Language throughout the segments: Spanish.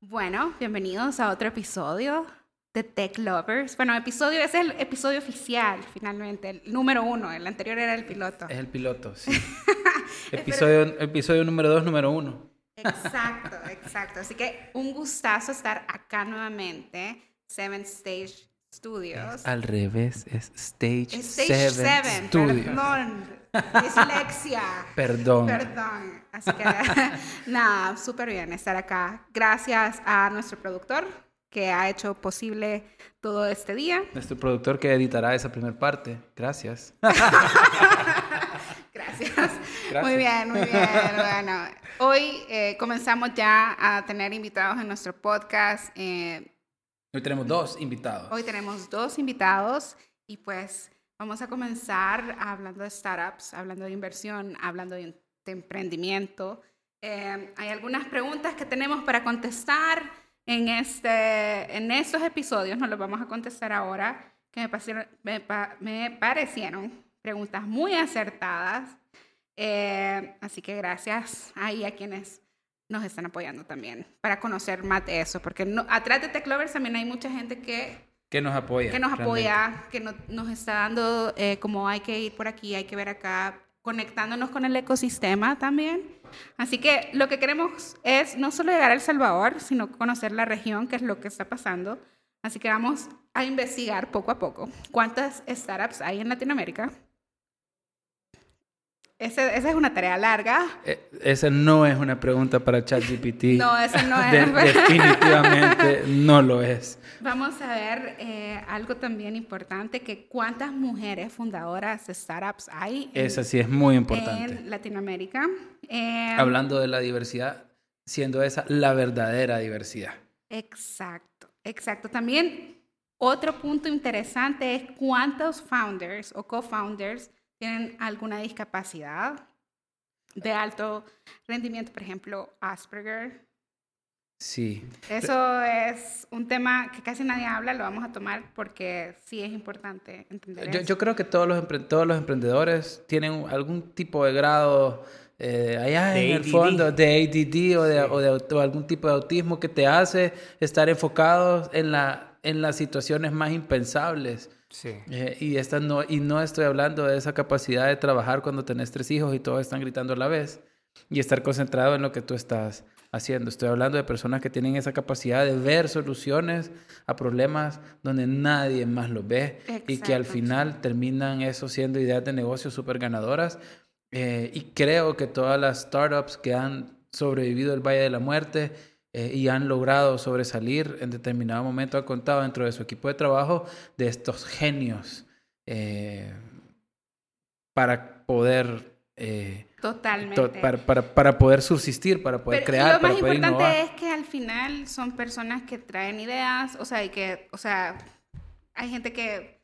Bueno, bienvenidos a otro episodio de Tech Lovers. Bueno, episodio, ese es el episodio oficial, finalmente, el número uno. El anterior era el piloto. Es el piloto, sí. episodio, episodio número dos, número uno. Exacto, exacto. Así que un gustazo estar acá nuevamente. Seven Stage Studios. al revés, es Stage, Stage Seven, Studios. Perdón, dislexia. Perdón. Perdón. Así que, nada, súper bien estar acá. Gracias a nuestro productor que ha hecho posible todo este día. Nuestro productor que editará esa primera parte. Gracias. Gracias. Muy bien, muy bien. Bueno, hoy eh, comenzamos ya a tener invitados en nuestro podcast. Eh, hoy tenemos dos invitados. Hoy tenemos dos invitados y pues vamos a comenzar hablando de startups, hablando de inversión, hablando de, emprendimiento. Eh, hay algunas preguntas que tenemos para contestar en, este, en estos episodios, no los vamos a contestar ahora, que me, parecieron preguntas muy acertadas. Eh, así que gracias ahí a quienes nos están apoyando también para conocer más de eso, porque no, atrás de Tech Lovers también hay mucha gente que... Que nos apoya. Que nos apoya, que nos está dando eh, como hay que ir por aquí, hay que ver acá, conectándonos con el ecosistema también. Así que lo que queremos es no solo llegar a El Salvador, sino conocer la región, qué es lo que está pasando. Así que vamos a investigar poco a poco cuántas startups hay en Latinoamérica esa es una tarea larga. Eh, esa no es una pregunta para ChatGPT. no, esa no es. definitivamente no lo es. Vamos a ver eh, algo también importante, que cuántas mujeres fundadoras de startups hay. esa sí es muy importante. En Latinoamérica. Eh, Hablando de la diversidad, siendo esa la verdadera diversidad. Exacto, exacto. También otro punto interesante es cuántos founders o co-founders tienen alguna discapacidad de alto rendimiento, por ejemplo, Asperger. Sí. Eso es un tema que casi nadie habla, lo vamos a tomar porque sí es importante entender. Yo, yo creo que todos los, todos los emprendedores tienen algún tipo de grado eh, allá en el fondo de ADD o de, o de, algún tipo de autismo que te hace estar enfocados en, la, en las situaciones más impensables. Sí. Eh, y, esta no, y no estoy hablando de esa capacidad de trabajar cuando tenés tres hijos y todos están gritando a la vez y estar concentrado en lo que tú estás haciendo. Estoy hablando de personas que tienen esa capacidad de ver soluciones a problemas donde nadie más los ve y que al final terminan eso siendo ideas de negocio súper ganadoras. Eh, y creo que todas las startups que han sobrevivido el Valle de la Muerte eh, y han logrado sobresalir en determinado momento, ha contado dentro de su equipo de trabajo de estos genios eh, para poder... Eh, Totalmente. para, para, para, poder subsistir, para poder crear, para poder innovar. Lo más importante es que al final son personas que traen ideas, o sea, y que, o sea, hay gente que,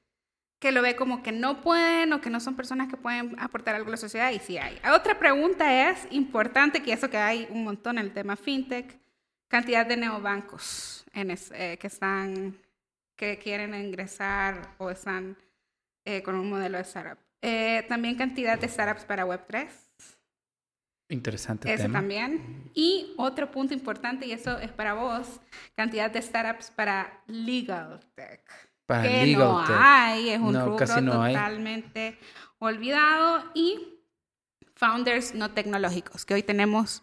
que lo ve como que no pueden o que no son personas que pueden aportar algo a la sociedad, y sí hay. Otra pregunta es importante, que eso que hay un montón en el tema fintech, cantidad de neobancos en eh, que están que quieren ingresar o están eh, con un modelo de startup. Eh, también cantidad de startups para Web3. Interesante. Eso también. Y otro punto importante, y eso es para vos, cantidad de startups para legal tech. Para que legal no tech. hay, es un No, rubro hay. totalmente olvidado. Y founders no tecnológicos, que hoy tenemos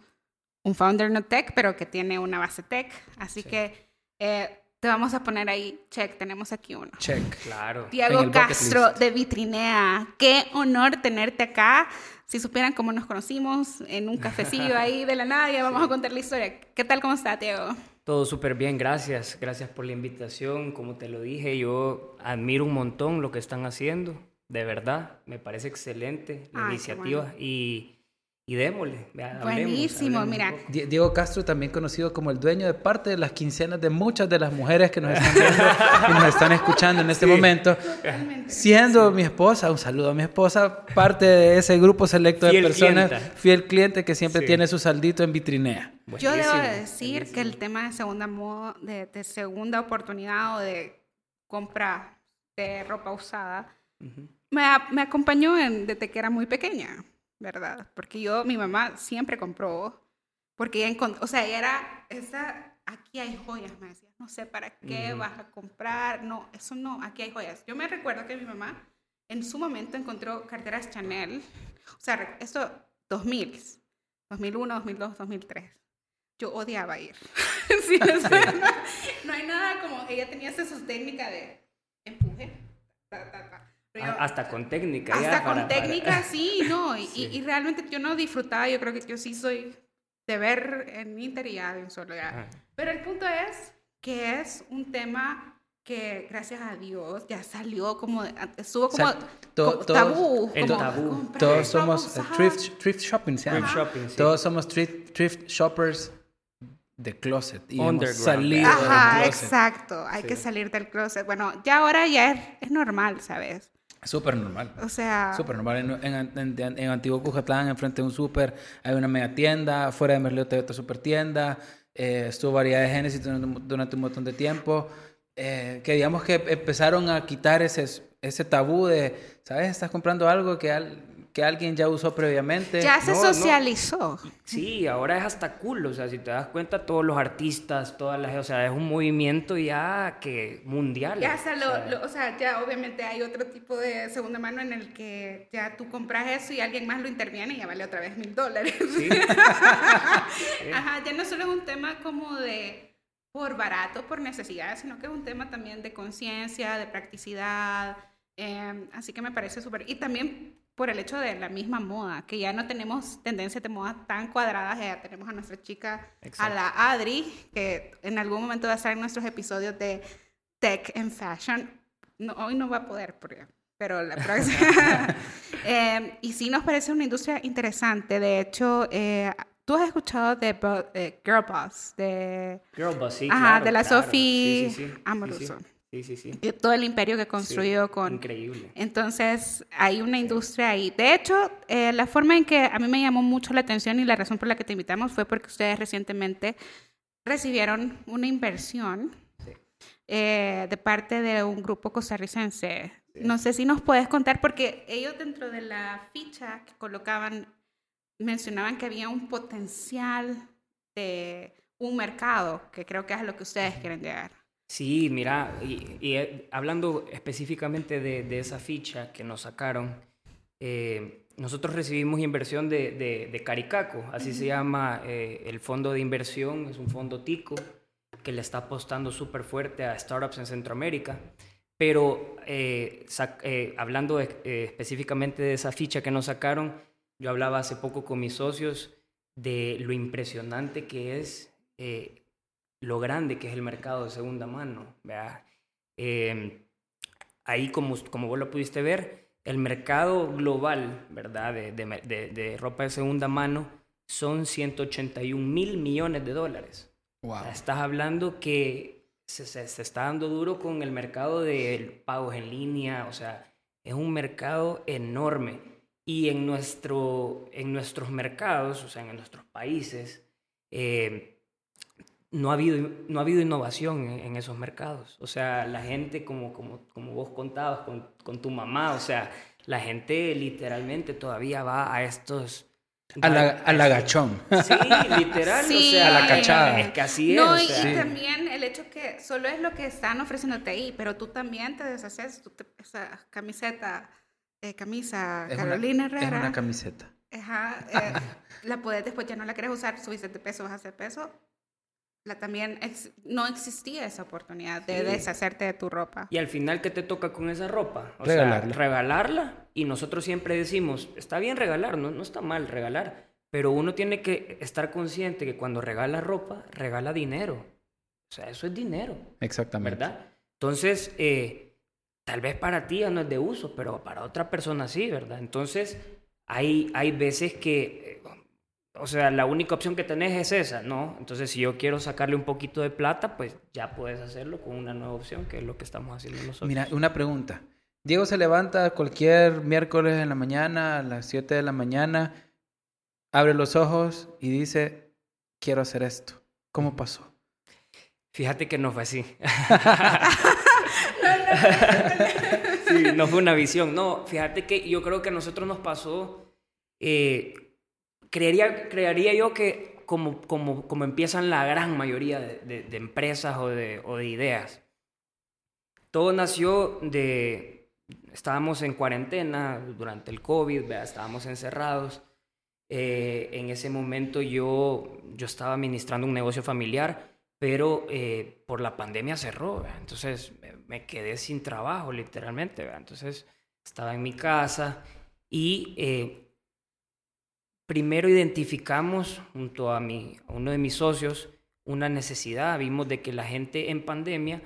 un founder no tech, pero que tiene una base tech. Así que eh, te vamos a poner ahí, check, tenemos aquí uno. Check. Claro. Diego Castro de Vitrinea. Qué honor tenerte acá. Si supieran cómo nos conocimos en un cafecillo ahí de la nada, ya vamos a contar la historia. ¿Qué tal? ¿Cómo está, Diego? Todo súper bien, gracias. Gracias por la invitación. Como te lo dije, yo admiro un montón lo que están haciendo. De verdad, me parece excelente la Ay, iniciativa. bueno. Y, y démosle. hablemos, Buenísimo, hablemos mira. Diego Castro, también conocido como el dueño de parte de las quincenas de muchas de las mujeres que nos están viendo y nos están escuchando en este momento. Siendo mi esposa, un saludo a mi esposa, parte de ese grupo selecto de Fiel personas, clienta. fiel cliente que siempre Sí. tiene su saldito en vitrinea. Yo debo Buenísimo, de decir buenísimo. que el tema de segunda moda, de, de segunda oportunidad o de compra de ropa usada, Ujú. me, a- me acompañó en- desde que era muy pequeña, ¿verdad? Porque yo, mi mamá siempre compró Porque ella encont- o sea, ella era, esa, aquí hay joyas, me decía, no sé para qué Ujú. vas a comprar, no, eso no, aquí hay joyas. Yo me recuerdo que mi mamá en su momento encontró carteras Chanel, o sea, esto 2000, 2001, 2002, 2003. Yo odiaba ir. Sí, o sea, no, no hay nada como, ella tenía esa su técnica de empuje, ta, ta, ta. Hasta con técnica. ya, hasta con para- para- técnica, sí, no. Y, Sí. y- y realmente yo no disfrutaba, yo creo que yo sí soy de ver en Inter y ya de un solo ya. Ajá. Pero el punto es que es un tema que gracias a Dios ya salió como, estuvo como, Sal- to- como todos- tabú. el como tabú. Todos somos eh, thrift, thrift shopping, se llama. Shopping, sí. Todos somos thrift, thrift shoppers de closet. Y hemos salido Ajá, del closet. exacto. Hay que Sí. salir del closet. Bueno, ya ahora ya es, es normal, ¿sabes? Súper normal. O sea, Súper normal. En, en, en, en Antiguo Cujatlán, enfrente de un súper, hay una mega tienda. Fuera de Merliote hay otra súper tienda. Eh, estuvo variedad de Génesis durante, durante un montón de tiempo. Eh, que digamos que empezaron a quitar ese, ese tabú de, ¿sabes? Estás comprando algo que, al- que alguien ya usó previamente. ya se no, no. socializó. Sí, ahora es hasta cool, o sea, si te das cuenta, todos los artistas, todas las, o sea, es un movimiento ya que mundial. Ya, o sea, lo- o sea, lo- o sea, ya obviamente hay otro tipo de segunda mano en el que ya tú compras eso y alguien más lo interviene y ya vale otra vez mil dólares. Sí. Ajá, ya no solo es un tema como de por barato, por necesidad, sino que es un tema también de conciencia, de practicidad. eh, así que me parece súper. Y también por el hecho de la misma moda, que ya no tenemos tendencias de moda tan cuadradas, ya tenemos a nuestra chica, a la Adri, que en algún momento va a estar en nuestros episodios de Tech and Fashion. No, hoy no va a poder, pero la próxima. Eh, y sí nos parece una industria interesante. De hecho, eh, tú has escuchado de Bo- eh, Girl Boss, de Girl Boss, sí, Ajá, claro, de la claro. Sophie Sí, sí, sí. Amoruso. Sí, sí, sí. de todo el imperio que Sí, construyó con... Increíble. Entonces, hay una industria ahí. De hecho, eh, la forma en que a mí me llamó mucho la atención y la razón por la que te invitamos fue porque ustedes recientemente recibieron una inversión Sí. eh, de parte de un grupo costarricense. No sé si nos puedes contar, porque ellos dentro de la ficha que colocaban mencionaban que había un potencial de un mercado, que creo que es a lo que ustedes quieren llegar. Sí, mira, y, y, eh, hablando específicamente de, de esa ficha que nos sacaron, eh, nosotros recibimos inversión de, de, de Caricaco, así se llama eh, el fondo de inversión, es un fondo tico que le está apostando súper fuerte a startups en Centroamérica. Pero eh, eh, hablando eh, específicamente de esa ficha que nos sacaron, yo hablaba hace poco con mis socios de lo impresionante que es eh, lo grande que es el mercado de segunda mano. Eh, ahí, como, como vos lo pudiste ver, el mercado global ¿verdad? De, de, de- de ropa de segunda mano son 181 mil millones de dólares. Wow. Estás hablando que se, se- se está dando duro con el mercado de pagos en línea, o sea, es un mercado enorme. Y en, nuestro, en nuestros mercados, o sea, en nuestros países, eh, no, ha habido, no ha habido innovación en, en esos mercados. O sea, la gente, como, como, como vos contabas con, con tu mamá, o sea, la gente literalmente todavía va a estos... Al, aga- al agachón. Sí, literal, Sí. o sea, A la cachada. Es que así No, es. y, o sea. y Sí. también el hecho que solo es lo que están ofreciéndote ahí, pero tú también te deshaces, tú te- esa camiseta, eh, camisa Es una- Carolina Es Herrera, una camiseta. ajá, eh, la puedes después ya no la quieres usar, subiste de peso, bajaste de peso, la también ex- no existía esa oportunidad de Sí. deshacerte de tu ropa. Y al final, ¿qué te toca con esa ropa? O Regalarla. sea, regalarla. Y nosotros siempre decimos, está bien regalar, no, no está mal regalar. Pero uno tiene que estar consciente que cuando regala ropa, regala dinero. O sea, eso es dinero, Exactamente. ¿verdad? Entonces, eh, tal vez para ti ya no es de uso, pero para otra persona sí, ¿verdad? Entonces, hay, hay veces que, eh, o sea, la única opción que tenés es esa, ¿no? Entonces, si yo quiero sacarle un poquito de plata, pues ya puedes hacerlo con una nueva opción, que es lo que estamos haciendo nosotros. Mira, una pregunta. Diego se levanta cualquier miércoles en la mañana, a las 7 de la mañana, abre los ojos y dice, quiero hacer esto. ¿Cómo pasó? Fíjate que no fue así. sí, no fue una visión. No, fíjate que yo creo que a nosotros nos pasó. eh, creería, creería yo que como, como, como empiezan la gran mayoría de, empresas o de, ideas. Todo nació de, estábamos en cuarentena durante el COVID, estábamos encerrados. Eh, en ese momento yo, yo estaba administrando un negocio familiar, pero eh, por la pandemia cerró, entonces me quedé sin trabajo literalmente. Entonces estaba en mi casa y eh, primero identificamos junto a, mi, uno de mis socios una necesidad. Vimos de que la gente en pandemia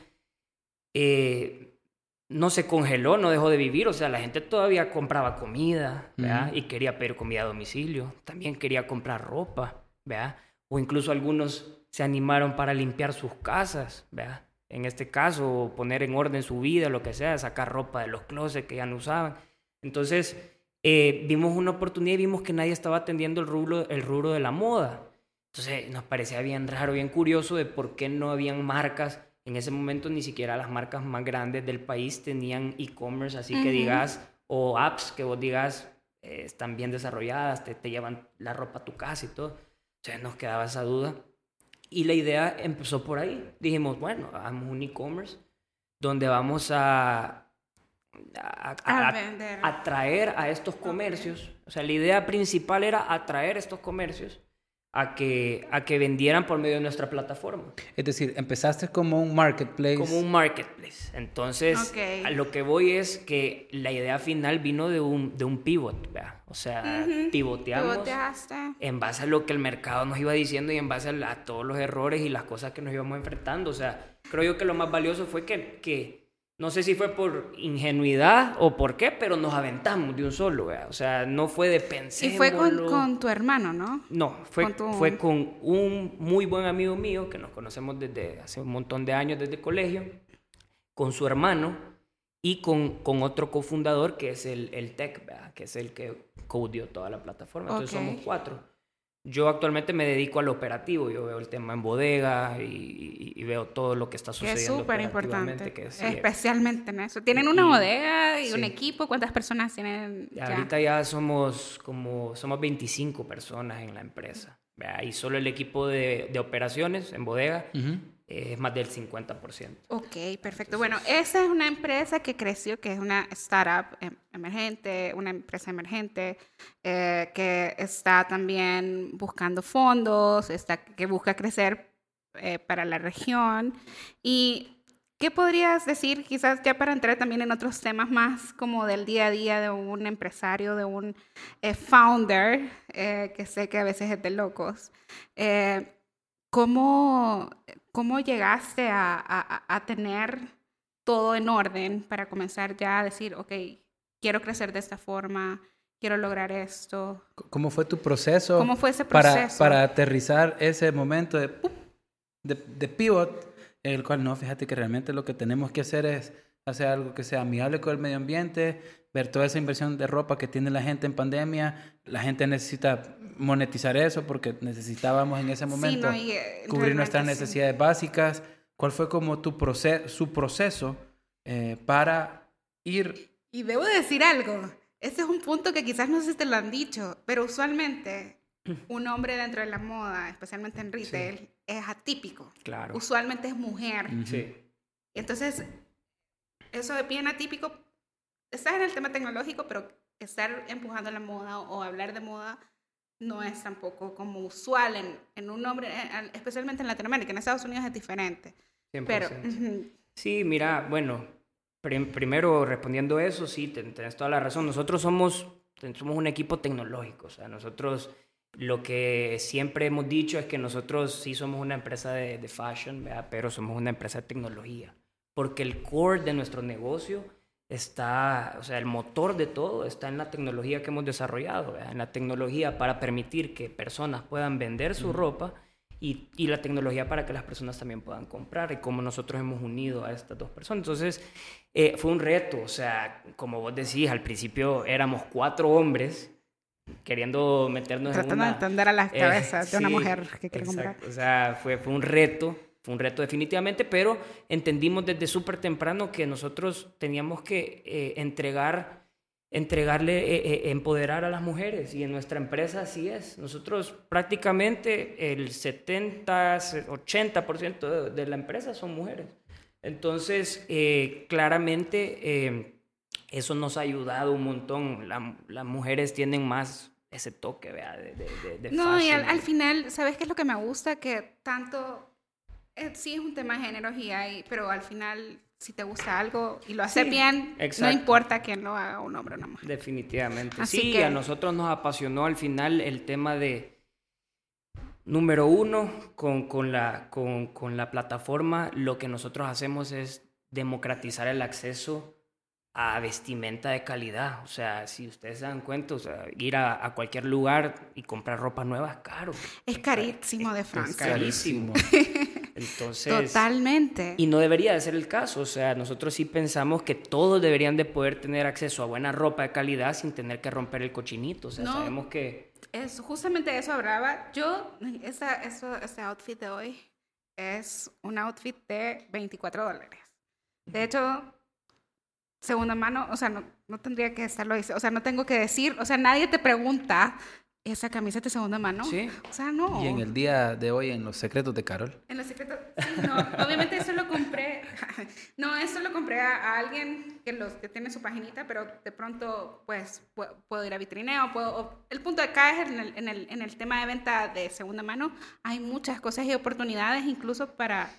eh, no se congeló, no dejó de vivir. O sea, la gente todavía compraba comida y quería pedir comida a domicilio. También quería comprar ropa, ¿verdad? o incluso algunos se animaron para limpiar sus casas. ¿verdad? En este caso, poner en orden su vida, lo que sea, sacar ropa de los closets que ya no usaban. Entonces, eh, vimos una oportunidad y vimos que nadie estaba atendiendo el rubro, el rubro de la moda. Entonces nos parecía bien raro, bien curioso de por qué no habían marcas. En ese momento ni siquiera las marcas más grandes del país tenían e-commerce, así que digas, o apps que vos digas eh, están bien desarrolladas, te, te llevan la ropa a tu casa y todo. Entonces nos quedaba esa duda. Y la idea empezó por ahí. Dijimos, bueno, hagamos un e-commerce donde vamos a a, atraer a estos comercios. O sea, la idea principal era atraer estos comercios a que, a que vendieran por medio de nuestra plataforma. Es decir, empezaste como un marketplace. Como un marketplace. Entonces, a lo que voy es que la idea final vino de un, de un pivot, O sea, pivoteamos en base a lo que el mercado nos iba diciendo y en base a, a, todos los errores y las cosas que nos íbamos enfrentando. O sea, creo yo que lo más valioso fue que, que no sé si fue por ingenuidad o por qué, pero nos aventamos de un solo, O sea, no fue de pensar. Y fue con, tu hermano, ¿no? No, fue con, fue con un muy buen amigo mío que nos conocemos desde hace un montón de años, desde colegio, con su hermano y con, con otro cofundador que es el, el Tech, Que es el que codió toda la plataforma. Entonces somos cuatro. Yo actualmente me dedico al operativo, yo veo el tema en bodega y, veo todo lo que está sucediendo. es súper importante, especialmente en eso. ¿Tienen una bodega y un equipo? ¿Cuántas personas tienen? Ya? Ahorita ya somos como somos 25 personas en la empresa. Y solo el equipo de, de operaciones en bodega es más del 50%. Ok, perfecto. Bueno, esa es una empresa que creció, que es una startup em, emergente, una empresa emergente, eh, que está también buscando fondos, está, que busca crecer eh, para la región. ¿Y qué podrías decir, quizás ya para entrar también en otros temas más como del día a día de un empresario, de un eh, founder, que sé que a veces es de locos? ¿Cómo, cómo llegaste a, a, tener todo en orden para comenzar ya a decir, ok, quiero crecer de esta forma, quiero lograr esto? ¿Cómo fue tu proceso? ¿Cómo fue ese proceso? Para, para aterrizar ese momento de, de, de pivot, en el cual no, fíjate que realmente lo que tenemos que hacer es hacer algo que sea amigable con el medio ambiente, ver toda esa inversión de ropa que tiene la gente en pandemia. La gente necesita monetizar eso porque necesitábamos en ese momento eh, cubrir nuestras necesidades básicas. ¿Cuál fue como tu proceso, su proceso eh, para ir? Y debo decir algo. Este es un punto que quizás no sé si te lo han dicho, pero usualmente un hombre dentro de la moda, especialmente en retail, es atípico. Claro. Usualmente es mujer. Sí. Entonces, eso es bien atípico estás en el tema tecnológico, pero estar empujando la moda o hablar de moda no es tampoco como usual en, en un hombre, especialmente en Latinoamérica. En Estados Unidos es diferente. 100%. Pero, Sí, mira, bueno, primero respondiendo eso, sí, tienes toda la razón. Nosotros somos, somos un equipo tecnológico, o sea, nosotros lo que siempre hemos dicho es que nosotros sí somos una empresa de, de fashion, pero somos una empresa de tecnología, porque el core de nuestro negocio está, o sea, el motor de todo está en la tecnología que hemos desarrollado, en la tecnología para permitir que personas puedan vender su ropa y, y, la tecnología para que las personas también puedan comprar y como nosotros hemos unido a estas dos personas. Entonces, eh, fue un reto, o sea, como vos decís, al principio éramos cuatro hombres queriendo meternos Tratando en una... de entender a las cabezas de una mujer que quiere comprar. O sea, fue, fue un reto fue un reto definitivamente, pero entendimos desde súper temprano que nosotros teníamos que eh, entregar entregarle, eh, eh, empoderar a las mujeres. Y en nuestra empresa así es. Nosotros prácticamente el 70, 80% de, de la empresa son mujeres. Entonces, claramente eso nos ha ayudado un montón. las mujeres tienen más ese toque, ¿vea? De, de, de no, y al, final, ¿sabes qué es lo que me gusta? Que tanto, sí es un tema de género y hay, pero al final si te gusta algo y lo haces bien, no importa quién lo haga, un hombre o una mujer. Definitivamente. sí, a nosotros nos apasionó al final el tema de, número uno, con, con, la, con, con la plataforma, lo que nosotros hacemos es democratizar el acceso a vestimenta de calidad. O sea, si ustedes se dan cuenta, o sea, ir a, a, cualquier lugar y comprar ropa nueva es caro. Es carísimo de Francia. Es carísimo. Entonces, Totalmente. Y no debería de ser el caso. O sea, nosotros sí pensamos que todos deberían de poder tener acceso a buena ropa de calidad sin tener que romper el cochinito. O sea, sabemos que... Es justamente eso hablaba. Yo, esa, eso, ese outfit de hoy es un outfit de 24 dólares. De hecho, segunda mano, o sea, no, no tendría que estarlo, o sea, no tengo que decir, o sea, nadie te pregunta esa camisa de segunda mano. Sí. O sea, no. Y en el día de hoy, en los secretos de Carol. En los secretos, sí, no. Obviamente eso lo compré, no, eso lo compré a, alguien que, los, que tiene su paginita, pero de pronto, pues, puedo, ir a vitrineo, puedo... el punto de acá es en el, en, el, en el tema de venta de segunda mano, hay muchas cosas y oportunidades incluso para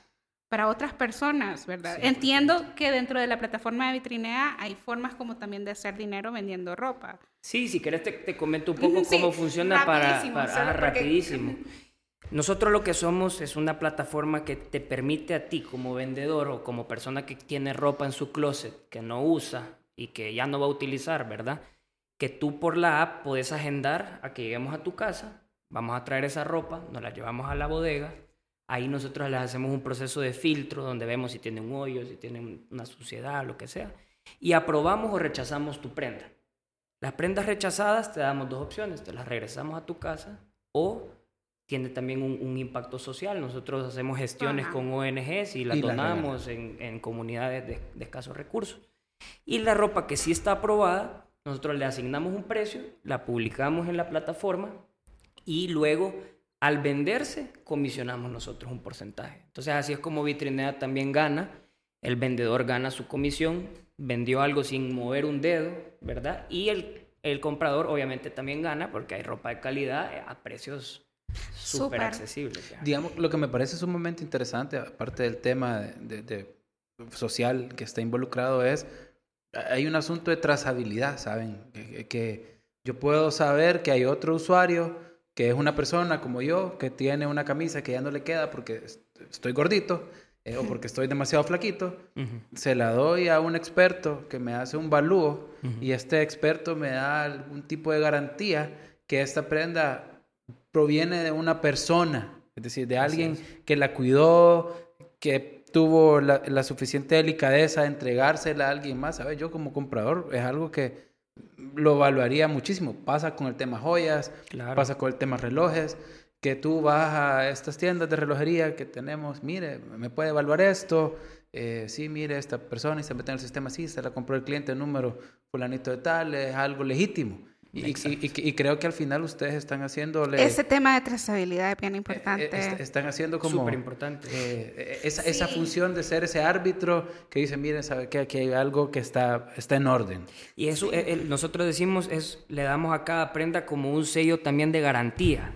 para otras personas, ¿verdad? Entiendo que dentro de la plataforma de Vitrinea hay formas como también de hacer dinero vendiendo ropa. Sí, si querés te, comento un poco cómo funciona para... para ah, rapidísimo. Nosotros lo que somos es una plataforma que te permite a ti como vendedor o como persona que tiene ropa en su closet que no usa y que ya no va a utilizar, ¿verdad? Que tú por la app puedes agendar a que lleguemos a tu casa, vamos a traer esa ropa, nos la llevamos a la bodega, Ahí nosotros les hacemos un proceso de filtro donde vemos si tiene un hoyo, si tiene una suciedad, lo que sea. Y aprobamos o rechazamos tu prenda. Las prendas rechazadas te damos dos opciones. Te las regresamos a tu casa o tiene también un, impacto social. Nosotros hacemos gestiones con ONGs y las donamos en, en, comunidades de, de escasos recursos. Y la ropa que sí está aprobada, nosotros le asignamos un precio, la publicamos en la plataforma y luego al venderse, comisionamos nosotros un porcentaje. Entonces así es como Vitrinea también gana. El vendedor gana su comisión, vendió algo sin mover un dedo, ¿verdad? Y el, el comprador obviamente también gana porque hay ropa de calidad a precios súper accesibles. Digamos, lo que me parece sumamente interesante, aparte del tema de, social que está involucrado, es, hay un asunto de trazabilidad, ¿saben? que yo puedo saber que hay otro usuario que es una persona como yo, que tiene una camisa que ya no le queda porque estoy gordito eh, o porque estoy demasiado flaquito, se la doy a un experto que me hace un balúo y este experto me da algún tipo de garantía que esta prenda proviene de una persona, es decir, de alguien que la cuidó, que tuvo la, la, suficiente delicadeza de entregársela a alguien más. ¿Sabes? Yo como comprador es algo que lo evaluaría muchísimo. Pasa con el tema joyas, pasa con el tema relojes, que tú vas a estas tiendas de relojería que tenemos, mire, me puede evaluar esto, eh, sí, mire, esta persona y se mete en el sistema así, se la compró el cliente número fulanito de tal, es algo legítimo. Y, creo que al final ustedes están haciéndole... Ese tema de trazabilidad es bien importante. Eh, eh, están haciendo como... Súper importante. Eh, esa, esa, función de ser ese árbitro que dice, miren, sabe que aquí hay algo que está, está en orden. Y eso nosotros decimos, es le damos a cada prenda como un sello también de garantía.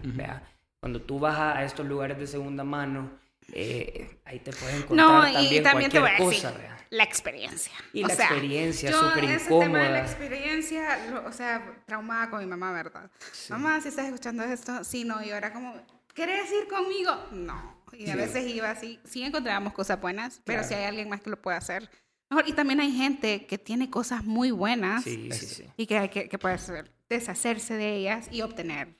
Cuando tú vas a, estos lugares de segunda mano, ahí te puedes encontrar no, también, también cualquier cosa la experiencia. Y la experiencia, súper incómoda. Tema la experiencia, o sea, traumada con mi mamá, ¿verdad? Mamá, si estás escuchando esto, sí, no, y ahora como, ¿querés ir conmigo? No. Y a veces iba así, sí encontrábamos cosas buenas, pero si hay alguien más que lo puede hacer, mejor. Y también hay gente que tiene cosas muy buenas sí, sí, y que hay que, que puede deshacerse de ellas y obtener.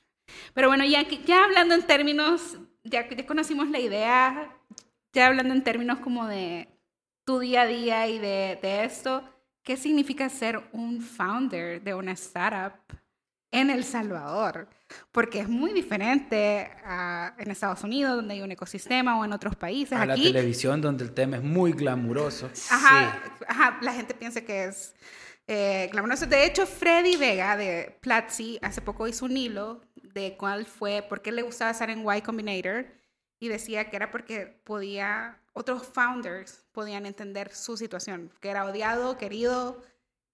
Pero bueno, ya, ya hablando en términos, ya, ya conocimos la idea, ya hablando en términos como de tu día a día y de, de esto, ¿qué significa ser un founder de una startup en El Salvador? Porque es muy diferente a, en Estados Unidos, donde hay un ecosistema, o en otros países. A la televisión, donde el tema es muy glamuroso. Ajá, ajá, la gente piensa que es eh, De hecho, Freddy Vega de Platzi hace poco hizo un hilo de cuál fue, por qué le gustaba estar en Y Combinator y decía que era porque podía, otros founders podían entender su situación, que era odiado, querido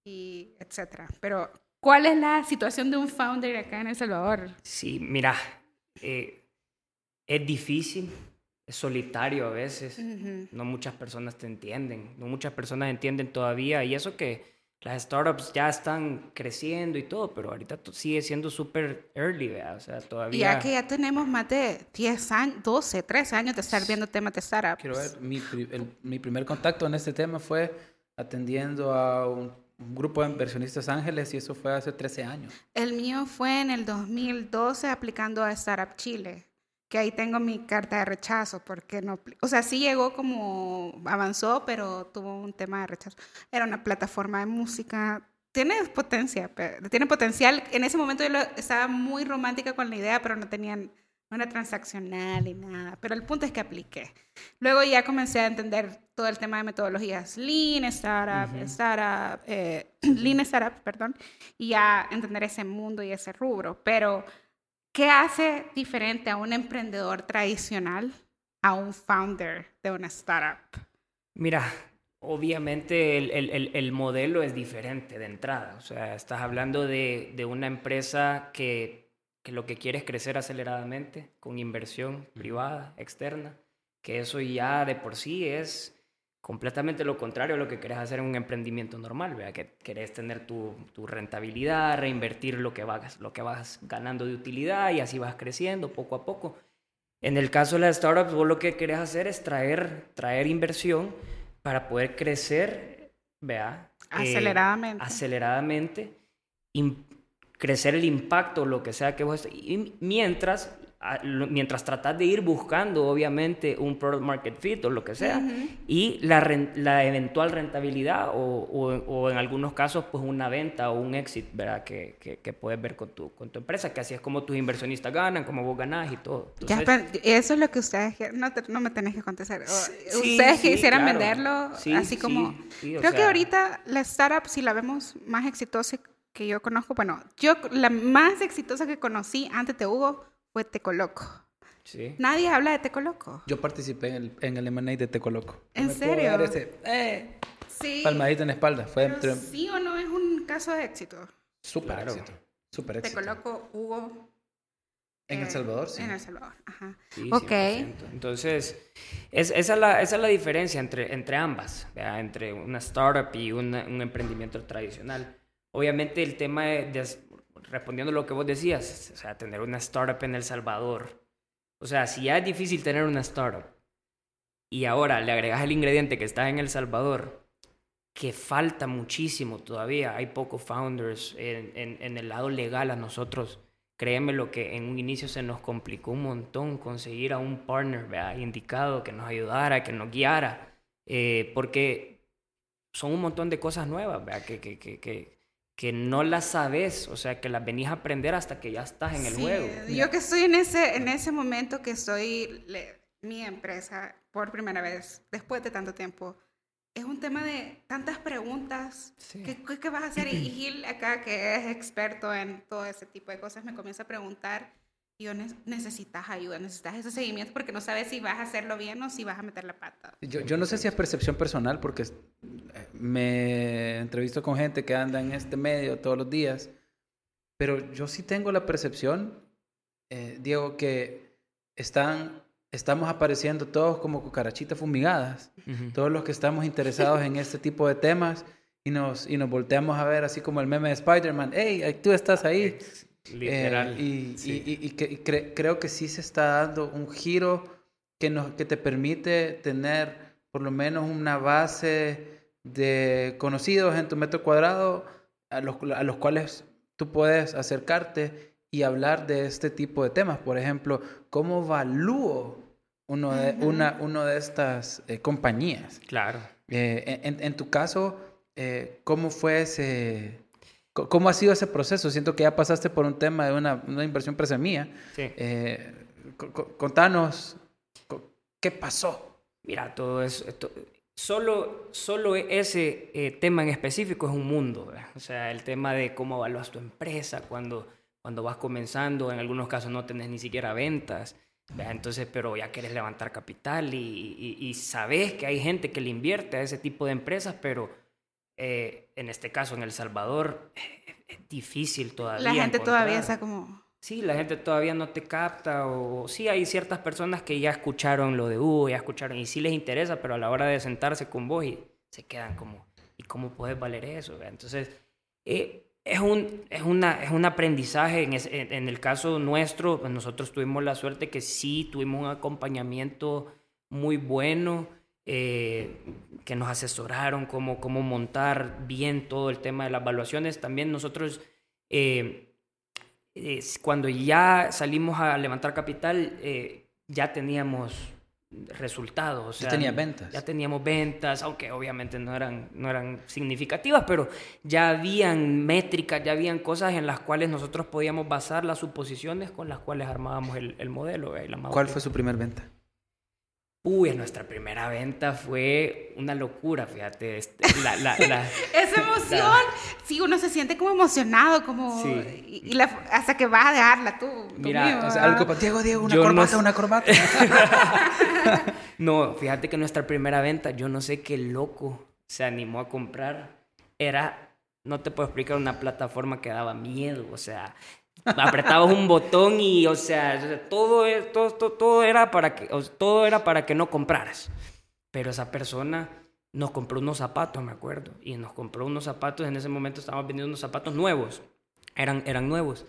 y etcétera. Pero, ¿cuál es la situación de un founder acá en El Salvador? Sí, mira, eh, es difícil, es solitario a veces, no muchas personas te entienden, no muchas personas entienden todavía y eso que las startups ya están creciendo y todo, pero ahorita sigue siendo súper early, ¿verdad? O sea, todavía... Ya que ya tenemos más de 10 años, 12, 13 años de estar viendo temas de startups. Quiero ver, mi, mi primer contacto en este tema fue atendiendo a un, grupo de inversionistas ángeles y eso fue hace 13 años. El mío fue en el 2012 aplicando a Startup Chile que ahí tengo mi carta de rechazo, porque no, o sea, sí llegó como, avanzó, pero tuvo un tema de rechazo. Era una plataforma de música, tiene potencia, tiene potencial. En ese momento yo estaba muy romántica con la idea, pero no tenían, no era transaccional ni nada. Pero el punto es que apliqué. Luego ya comencé a entender todo el tema de metodologías Lean Startup, startup eh, Lean Startup, perdón, y ya entender ese mundo y ese rubro. Pero ¿Qué hace diferente a un emprendedor tradicional a un founder de una startup? Mira, obviamente el, modelo es diferente de entrada. O sea, estás hablando de, una empresa que, que, lo que quiere es crecer aceleradamente con inversión privada, externa, que eso ya de por sí es completamente lo contrario a lo que querés hacer en un emprendimiento normal, ¿vea? que querés tener tu, tu, rentabilidad, reinvertir lo que, vas, lo que vas ganando de utilidad y así vas creciendo poco a poco. En el caso de las startups, vos lo que querés hacer es traer, traer inversión para poder crecer, vea, eh, aceleradamente. aceleradamente, crecer el impacto, lo que sea que vos... Y mientras mientras tratas de ir buscando, obviamente, un product market fit o lo que sea, y la, la, eventual rentabilidad o, o, en algunos casos, pues una venta o un exit, ¿verdad? Que, que, puedes ver con tu, con tu empresa, que así es como tus inversionistas ganan, como vos ganás y todo. eso es lo que ustedes, no, no me tenés que contestar. ustedes quisieran venderlo, así como... creo que ahorita la startup, si la vemos más exitosa que yo conozco, bueno, yo la más exitosa que conocí antes de Hugo fue Tecoloco. Sí. Nadie habla de Tecoloco. Yo participé en el, en el M&A de Tecoloco. ¿En serio? eh, sí. Palmadita en la espalda. Fue Sí o no es un caso de éxito. Súper éxito. Súper éxito. Tecoloco, Hugo. En El Salvador, sí. En El Salvador, ajá. Sí, ok. Entonces, es, esa, es la, esa es la diferencia entre, entre ambas, entre una startup y un emprendimiento tradicional. Obviamente el tema de, respondiendo lo que vos decías, o sea, tener una startup en El Salvador. O sea, si ya es difícil tener una startup y ahora le agregas el ingrediente que está en El Salvador, que falta muchísimo todavía, hay pocos founders en, el lado legal a nosotros. Créeme lo que en un inicio se nos complicó un montón conseguir a un partner indicado que nos ayudara, que nos guiara, eh, porque son un montón de cosas nuevas que, que, que, que no las sabes, o sea, que las venís a aprender hasta que ya estás en el juego. Yo que estoy en ese, en ese momento que soy mi empresa por primera vez, después de tanto tiempo, es un tema de tantas preguntas. ¿Qué, ¿Qué, vas a hacer? Y Gil acá, que es experto en todo ese tipo de cosas, me comienza a preguntar necesitas ayuda, necesitas ese seguimiento porque no sabes si vas a hacerlo bien o si vas a meter la pata. Yo, yo no sé si es percepción personal porque eh, me entrevisto con gente que anda en este medio todos los días, pero yo sí tengo la percepción, eh, Diego, que están, estamos apareciendo todos como cucarachitas fumigadas, todos los que estamos interesados en este tipo de temas y nos, y nos volteamos a ver así como el meme de Spider-Man, hey, tú estás ahí. Literal. Eh, y, que, creo que sí se está dando un giro que, nos, que te permite tener por lo menos una base de conocidos en tu metro cuadrado a los, a los cuales tú puedes acercarte y hablar de este tipo de temas. Por ejemplo, ¿cómo evalúo uno de, una, uno de estas eh, compañías? Claro. Eh, en, en, tu caso, ¿cómo fue ese, ¿Cómo ha sido ese proceso? Siento que ya pasaste por un tema de una, una inversión presa mía. Sí. Eh, contanos, ¿qué pasó? Mira, todo eso, solo, solo ese eh, tema en específico es un mundo. O sea, el tema de cómo evalúas tu empresa cuando, cuando vas comenzando, en algunos casos no tenés ni siquiera ventas. Entonces, pero ya quieres levantar capital y, y, sabes que hay gente que le invierte a ese tipo de empresas, pero eh, en este caso en El Salvador eh, es difícil todavía. La gente todavía está como... Sí, la gente todavía no te capta o sí hay ciertas personas que ya escucharon lo de U, ya escucharon y sí les interesa, pero a la hora de sentarse con vos y se quedan como, ¿y cómo puedes valer eso? Entonces, eh, es un, es, una, es un aprendizaje. En, en, el caso nuestro, pues, nosotros tuvimos la suerte que sí tuvimos un acompañamiento muy bueno, eh, que nos asesoraron cómo, cómo montar bien todo el tema de las evaluaciones. También nosotros, eh, cuando ya salimos a levantar capital, eh, ya teníamos resultados. ya tenía ventas. Ya teníamos ventas, aunque obviamente no eran, no eran significativas, pero ya habían métricas, ya habían cosas en las cuales nosotros podíamos basar las suposiciones con las cuales armábamos el, el modelo. ¿Cuál fue su primer venta? Uy, nuestra primera venta fue una locura, fíjate. Este, la, la, Esa emoción, sí, uno se siente como emocionado, como... Y, hasta que vas a dejarla tú. Mira, algo Diego, Diego, una corbata, una corbata. no, fíjate que nuestra primera venta, yo no sé qué loco se animó a comprar. Era, no te puedo explicar, una plataforma que daba miedo, o sea, apretabas un botón y, o sea, todo, todo, todo, era para que, todo era para que no compraras. Pero esa persona nos compró unos zapatos, me acuerdo, y nos compró unos zapatos, en ese momento estábamos vendiendo unos zapatos nuevos, eran, eran nuevos.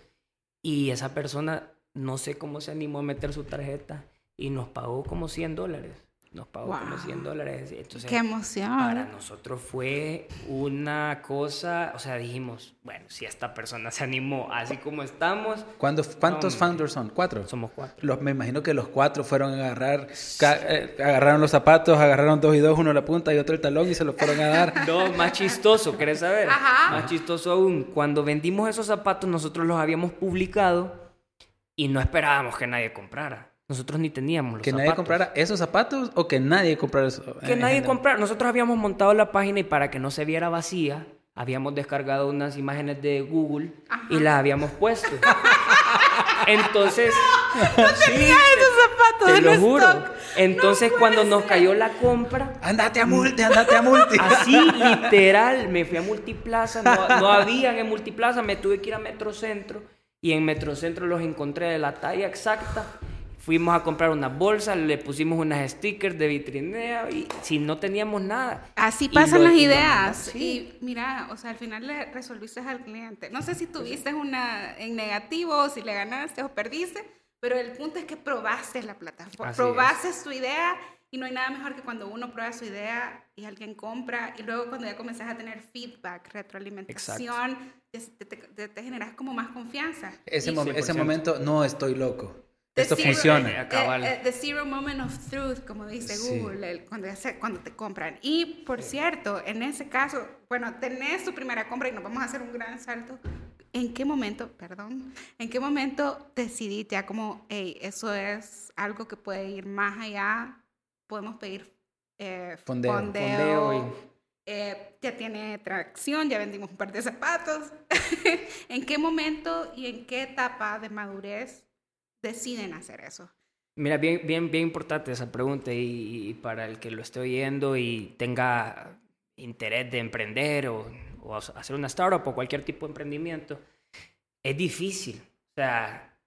Y esa persona, no sé cómo se animó a meter su tarjeta y nos pagó como 100 dólares nos pagó como 100 dólares. Entonces, ¡Qué emoción! Para nosotros fue una cosa, o sea, dijimos, bueno, si esta persona se animó así como estamos. ¿Cuántos founders son? ¿Cuatro? Somos cuatro. Los, me imagino que los cuatro fueron a agarrar, eh, agarraron los zapatos, agarraron dos y dos, uno la punta y otro el talón y se los fueron a dar. No, más chistoso, ¿querés saber? Ajá. Más chistoso aún, cuando vendimos esos zapatos, nosotros los habíamos publicado y no esperábamos que nadie comprara. Nosotros ni teníamos los ¿Que nadie comprara esos zapatos o que nadie comprara esos? Que nadie comprara. Nosotros habíamos montado la página y para que no se viera vacía, habíamos descargado unas imágenes de Google y las habíamos puesto. Entonces... No, tenía esos zapatos Te lo juro. Entonces cuando nos cayó la compra... Andate a multi, andate a multi. Así, literal. Me fui a Multiplaza. No, no habían en Multiplaza. Me tuve que ir a Metrocentro. Y en Metrocentro los encontré de la talla exacta fuimos a comprar una bolsa, le pusimos unas stickers de vitrineo y si no teníamos nada. Así pasan las ideas. Y mira, o sea, al final le resolviste al cliente. No sé si tuviste una en negativo, si le ganaste o perdiste, pero el punto es que probaste la plataforma, probaste su idea y no hay nada mejor que cuando uno prueba su idea y alguien compra y luego cuando ya comenzás a tener feedback, retroalimentación, te, te, generas como más confianza. Ese, ese momento no estoy loco. Esto funciona. Eh, eh, the zero moment of truth, como dice Google, cuando, cuando te compran. Y por cierto, en ese caso, bueno, tenés tu primera compra y nos vamos a hacer un gran salto. ¿En qué momento, perdón, en qué momento decidiste ya como, hey, eso es algo que puede ir más allá? Podemos pedir eh, fondeo, eh, ya tiene tracción, ya vendimos un par de zapatos. ¿En qué momento y en qué etapa de madurez deciden hacer eso? Mira, bien, bien, bien importante esa pregunta y, para el que lo esté oyendo y tenga interés de emprender o, hacer una startup o cualquier tipo de emprendimiento, es difícil. O sea,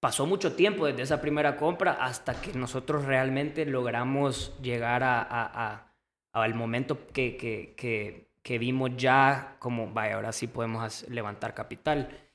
pasó mucho tiempo desde esa primera compra hasta que nosotros realmente logramos llegar a, al momento que, que, que, que, vimos ya como, vaya, ahora sí podemos levantar capital.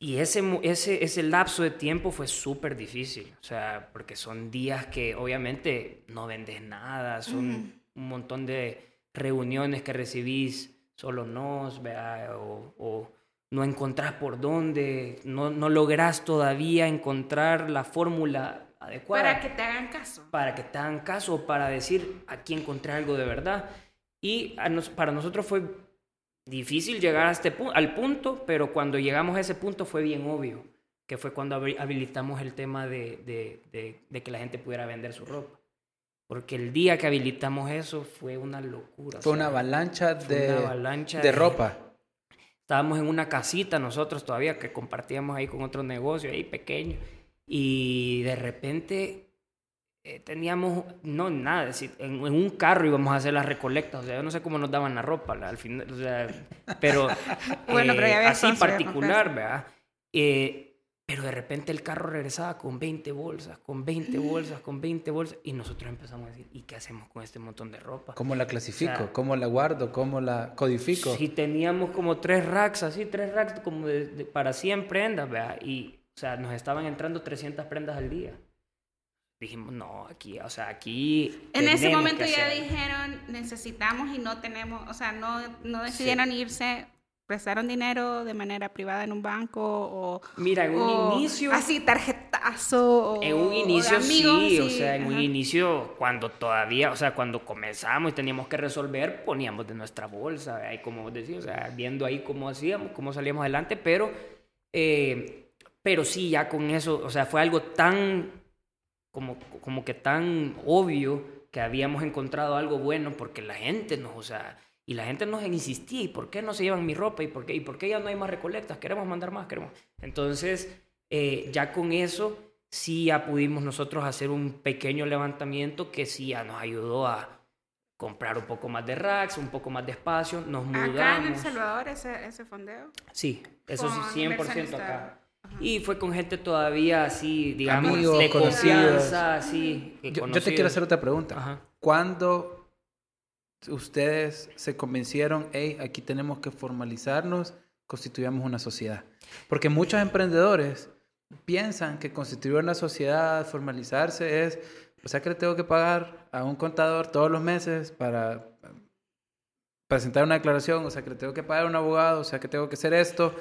Y ese, ese, ese lapso de tiempo fue súper difícil, o sea, porque son días que obviamente no vendes nada, son un montón de reuniones que recibís solo nos, o, o, no encontrás por dónde, no, no lográs todavía encontrar la fórmula adecuada. Para que te hagan caso. Para que te hagan caso, para decir, aquí encontré algo de verdad. Y para nosotros fue difícil llegar a este al punto, pero cuando llegamos a ese punto fue bien obvio, que fue cuando habilitamos el tema de, de, de, que la gente pudiera vender su ropa. Porque el día que habilitamos eso fue una locura. Fue una avalancha de, de, ropa. Estábamos en una casita nosotros todavía que compartíamos ahí con otro negocio ahí pequeño. Y de repente eh, teníamos, no, nada, decir, en, un carro íbamos a hacer las recolectas, o sea, yo no sé cómo nos daban la ropa, al final, o sea, pero, bueno, pero ya eh, así particular, ¿verdad? Eh, pero de repente el carro regresaba con 20 bolsas, con 20 bolsas, con 20 bolsas. Y nosotros empezamos a decir, ¿y qué hacemos con este montón de ropa? ¿Cómo la clasifico? ¿Cómo la guardo? ¿Cómo la codifico? Si teníamos como tres racks, así, tres racks como de, para 100 prendas, ¿verdad? Y, o sea, nos estaban entrando 300 prendas al día. Dijimos, no, aquí, o sea, aquí... En ese momento ya dijeron, necesitamos y no tenemos, o sea, no, no decidieron irse prestaron dinero de manera privada en un banco o mira en un inicio así tarjetazo en un inicio sí, o sea en un inicio cuando todavía o sea cuando comenzamos y teníamos que resolver poníamos de nuestra bolsa ahí como decía o sea viendo ahí cómo hacíamos cómo salíamos adelante pero eh, pero sí ya con eso o sea fue algo tan como como que tan obvio que habíamos encontrado algo bueno porque la gente nos o sea y la gente nos insistía, ¿y por qué no se llevan mi ropa? ¿Y por qué, ¿Y por qué ya no hay más recolectas? Queremos mandar más, queremos. Entonces, eh, ya con eso, sí ya pudimos nosotros hacer un pequeño levantamiento que sí ya nos ayudó a comprar un poco más de racks, un poco más de espacio, nos mudamos. ¿Acá en El Salvador ese, ese fondeo? Sí, eso sí, 100% acá. Y fue con gente todavía así, digamos, de confianza, así. Yo, yo, te quiero hacer otra pregunta. Ajá. ¿Cuándo ustedes se convencieron, hey, aquí tenemos que formalizarnos, constituyamos una sociedad. Porque muchos emprendedores piensan que constituir una sociedad, formalizarse es, o sea que le tengo que pagar a un contador todos los meses para presentar una declaración, o sea que le tengo que pagar a un abogado, o sea que tengo que hacer esto.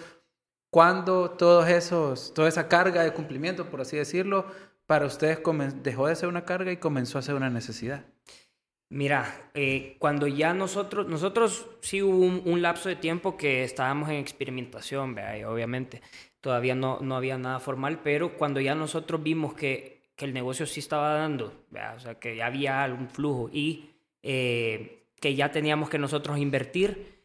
Cuando todos esos, toda esa carga de cumplimiento, por así decirlo, para ustedes dejó de ser una carga y comenzó a ser una necesidad. Mira, eh, cuando ya nosotros, nosotros sí hubo un, lapso de tiempo que estábamos en experimentación, ¿vea? obviamente todavía no, no había nada formal, pero cuando ya nosotros vimos que, que el negocio sí estaba dando, ¿vea? o sea, que ya había algún flujo y eh, que ya teníamos que nosotros invertir,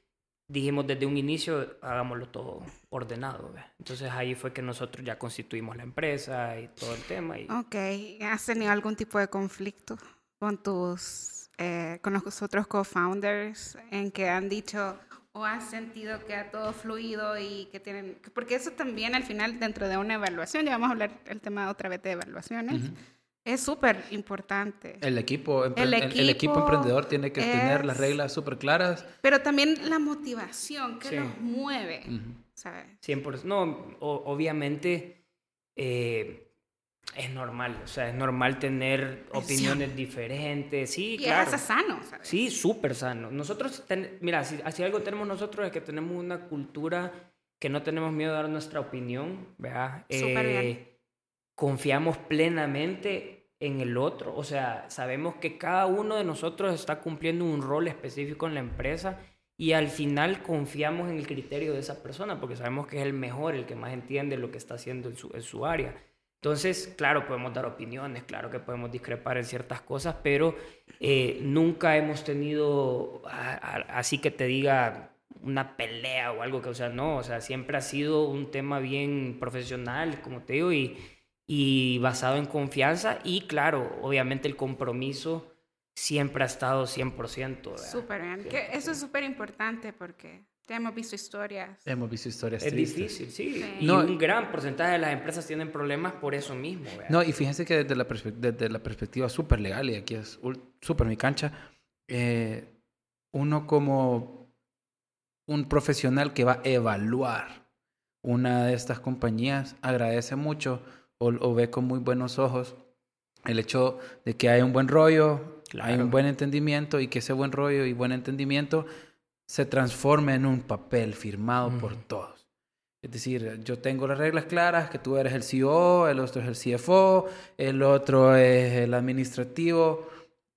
dijimos desde un inicio, hagámoslo todo ordenado. ¿vea? Entonces ahí fue que nosotros ya constituimos la empresa y todo el tema. Y... Ok, ¿has tenido algún tipo de conflicto con tus eh, con los otros co-founders en que han dicho o has sentido que ha todo fluido y que tienen, porque eso también al final dentro de una evaluación, ya vamos a hablar el tema otra vez de evaluaciones, es súper importante. El equipo, el, equipo, emprendedor tiene que tener las reglas súper claras. Pero también la motivación que los mueve, ¿sabes? 100%. No, obviamente... Eh, es normal, o sea, es normal tener opiniones diferentes, sí, y claro. es sano, ¿sabes? Sí, súper sano. Nosotros, mira, si, algo tenemos nosotros es que tenemos una cultura que no tenemos miedo de dar nuestra opinión, ¿verdad? Súper bien. Confiamos plenamente en el otro, o sea, sabemos que cada uno de nosotros está cumpliendo un rol específico en la empresa y al final confiamos en el criterio de esa persona porque sabemos que es el mejor, el que más entiende lo que está haciendo en su, en su área. Entonces, claro, podemos dar opiniones, claro que podemos discrepar en ciertas cosas, pero eh, nunca hemos tenido, así que te diga, una pelea o algo que, o sea, no, o sea, siempre ha sido un tema bien profesional, como te digo, y, y basado en confianza y, claro, obviamente el compromiso siempre ha estado 100%. Súper bien, que eso es súper importante porque ya hemos visto historias. Hemos visto historias Es difícil, sí. Y un gran porcentaje de las empresas tienen problemas por eso mismo. No, y fíjense que desde la, desde la perspectiva súper legal, y aquí es súper mi cancha, eh, uno como un profesional que va a evaluar una de estas compañías agradece mucho o, ve con muy buenos ojos el hecho de que hay un buen rollo, hay un buen entendimiento y que ese buen rollo y buen entendimiento se transforme en un papel firmado por todos. Es decir, yo tengo las reglas claras, que tú eres el CEO, el otro es el CFO, el otro es el administrativo,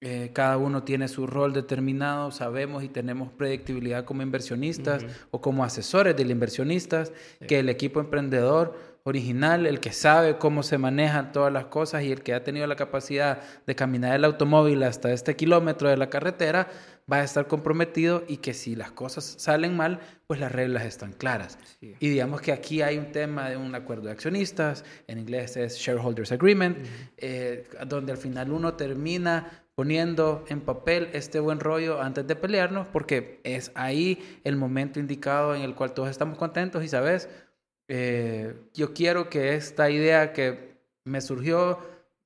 eh, cada uno tiene su rol determinado, sabemos y tenemos predictibilidad como inversionistas o como asesores del inversionistas, que el equipo emprendedor original, el que sabe cómo se manejan todas las cosas y el que ha tenido la capacidad de caminar el automóvil hasta este kilómetro de la carretera, va a estar comprometido y que si las cosas salen mal, pues las reglas están claras. Y digamos que aquí hay un tema de un acuerdo de accionistas, en inglés es Shareholders Agreement, eh, donde al final uno termina poniendo en papel este buen rollo antes de pelearnos, porque es ahí el momento indicado en el cual todos estamos contentos y sabes, eh, yo quiero que esta idea que me surgió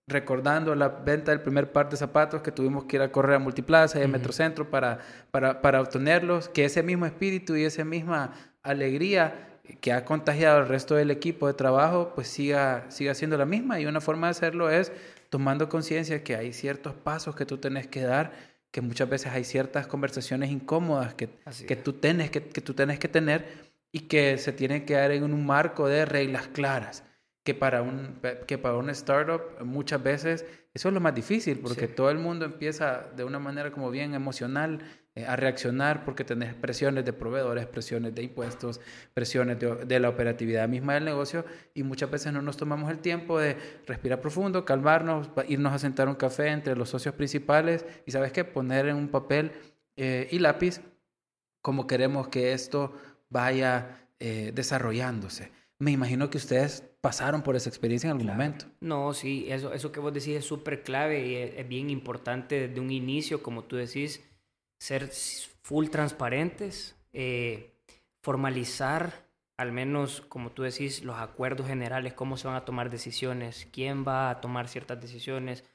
recordando la venta del primer par de zapatos que tuvimos que ir a correr a Multiplaza y a Metrocentro para, para, para obtenerlos, que ese mismo espíritu y esa misma alegría que ha contagiado al resto del equipo de trabajo, pues siga, siga siendo la misma. Y una forma de hacerlo es tomando conciencia que hay ciertos pasos que tú tenés que dar, que muchas veces hay ciertas conversaciones incómodas que, que, tú, tenés, que, que tú tenés que tener y que se tienen que dar en un marco de reglas claras que para un, que para un startup muchas veces eso es lo más difícil porque todo el mundo empieza de una manera como bien emocional eh, a reaccionar porque tenés presiones de proveedores, presiones de impuestos, presiones de, la operatividad misma del negocio y muchas veces no nos tomamos el tiempo de respirar profundo, calmarnos, irnos a sentar un café entre los socios principales y sabes qué, poner en un papel eh, y lápiz cómo queremos que esto vaya eh, desarrollándose. Me imagino que ustedes pasaron por esa experiencia en algún momento. No, sí, eso, eso que vos decís es súper clave y es, bien importante desde un inicio, como tú decís, ser full transparentes, eh, formalizar al menos, como tú decís, los acuerdos generales, cómo se van a tomar decisiones, quién va a tomar ciertas decisiones,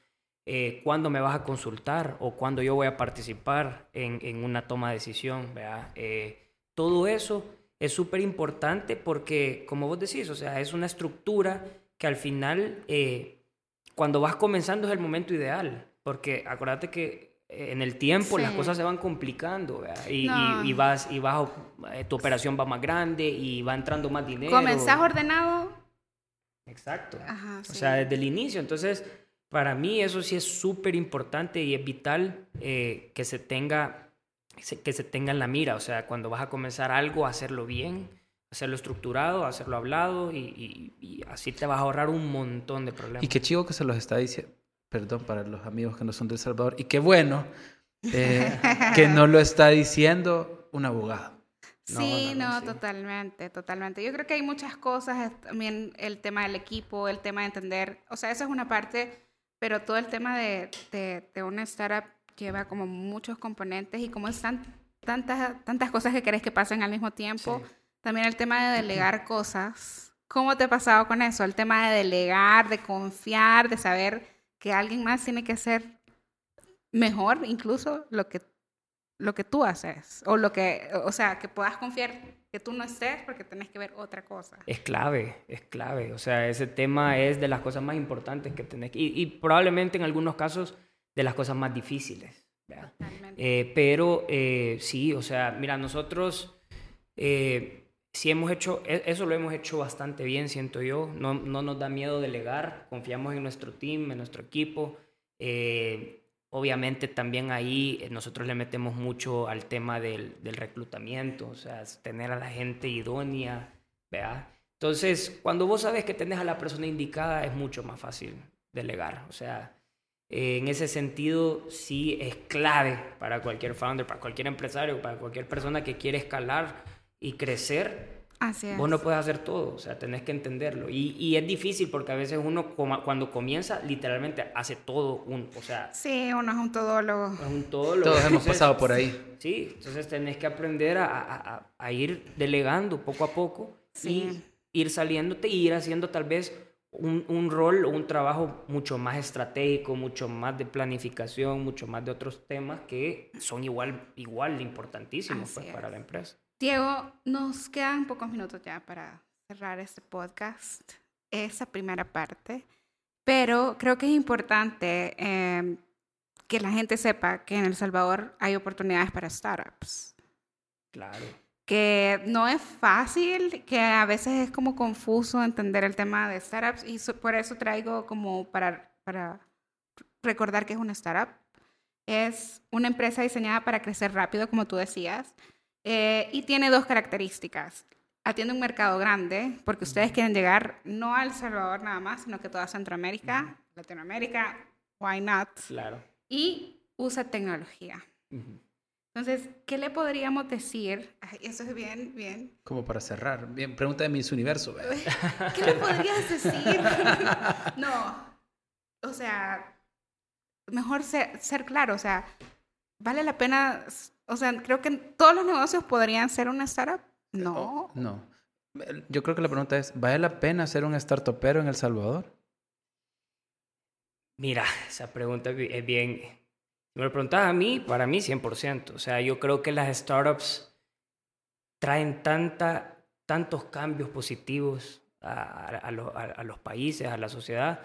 eh, cuándo me vas a consultar o cuándo yo voy a participar en, en una toma de decisión. Eh, todo eso es súper importante porque, como vos decís, o sea, es una estructura que al final, eh, cuando vas comenzando es el momento ideal, porque acuérdate que eh, en el tiempo las cosas se van complicando y, y, vas, y vas, eh, tu operación va más grande y va entrando más dinero. Comenzás ordenado. Exacto. O sea, desde el inicio. Entonces, para mí eso sí es súper importante y es vital que se tenga que se tenga en la mira, o sea, cuando vas a comenzar algo, hacerlo bien, hacerlo estructurado, hacerlo hablado y, así te vas a ahorrar un montón de problemas. Y qué chivo que se los está diciendo, perdón para los amigos que no son de El Salvador, y qué bueno eh, que no lo está diciendo un abogado. sí, no, totalmente, totalmente. Yo creo que hay muchas cosas, también el tema del equipo, el tema de entender, o sea, esa es una parte, pero todo el tema de, de, de una startup lleva como muchos componentes y como están tantas, tantas cosas que querés que pasen al mismo tiempo, también el tema de delegar cosas. ¿Cómo te ha pasado con eso? El tema de delegar, de confiar, de saber que alguien más tiene que hacer mejor incluso lo que, lo que tú haces. O lo que, o sea, que puedas confiar que tú no estés porque tenés que ver otra cosa. Es clave, es clave. O sea, ese tema es de las cosas más importantes que tenés. Y, y probablemente en algunos casos de las cosas más difíciles. Eh, pero eh, sí, o sea, mira, nosotros eh, sí hemos hecho, e, eso lo hemos hecho bastante bien, siento yo. No, no nos da miedo delegar, confiamos en nuestro team, en nuestro equipo. obviamente también ahí nosotros le metemos mucho al tema del, del reclutamiento, o sea, tener a la gente idónea, ¿verdad? Entonces, cuando vos sabes que tenés a la persona indicada, es mucho más fácil delegar. O sea, eh, en ese sentido, sí es clave para cualquier founder, para cualquier empresario, para cualquier persona que quiere escalar y crecer. Así es. Vos no puedes hacer todo, o sea, tenés que entenderlo. Y, y es difícil porque a veces uno cuando comienza, literalmente hace todo un, o sea... Sí, uno es un todólogo. Es un todólogo. Todos hemos pasado por ahí. Sí, entonces tenés que aprender a, a, a ir delegando poco a poco y ir saliéndote y ir haciendo tal vez un, un rol o un trabajo mucho más estratégico, mucho más de planificación, mucho más de otros temas que son igual, igual importantísimos pues, para la empresa. Diego, nos quedan pocos minutos ya para cerrar este podcast, esa primera parte, pero creo que es importante em, que la gente sepa que en El Salvador hay oportunidades para startups. Claro que no es fácil, que a veces es como confuso entender el tema de startups y por eso traigo como para, para recordar que es una startup. Es una empresa diseñada para crecer rápido, como tú decías, eh, y tiene dos características. atiende un mercado grande, porque ustedes quieren llegar no a El Salvador nada más, sino que toda Centroamérica, Latinoamérica, why not? Claro. Y usa tecnología. Entonces, ¿qué le podríamos decir? Ay, eso es bien, bien. Como para cerrar. Bien, pregunta de Miss Universo. ¿verdad? ¿Qué le podrías decir? no, o sea, mejor ser, ser claro, o sea, vale la pena, o sea, creo que todos los negocios podrían ser una startup. No. Oh, no. Yo creo que la pregunta es, ¿vale la pena ser un startupero en El Salvador? Mira, esa pregunta es bien... Me lo preguntas a mí, para mí 100%. O sea, yo creo que las startups traen tanta, tantos cambios positivos a, a, a, a los países, a la sociedad.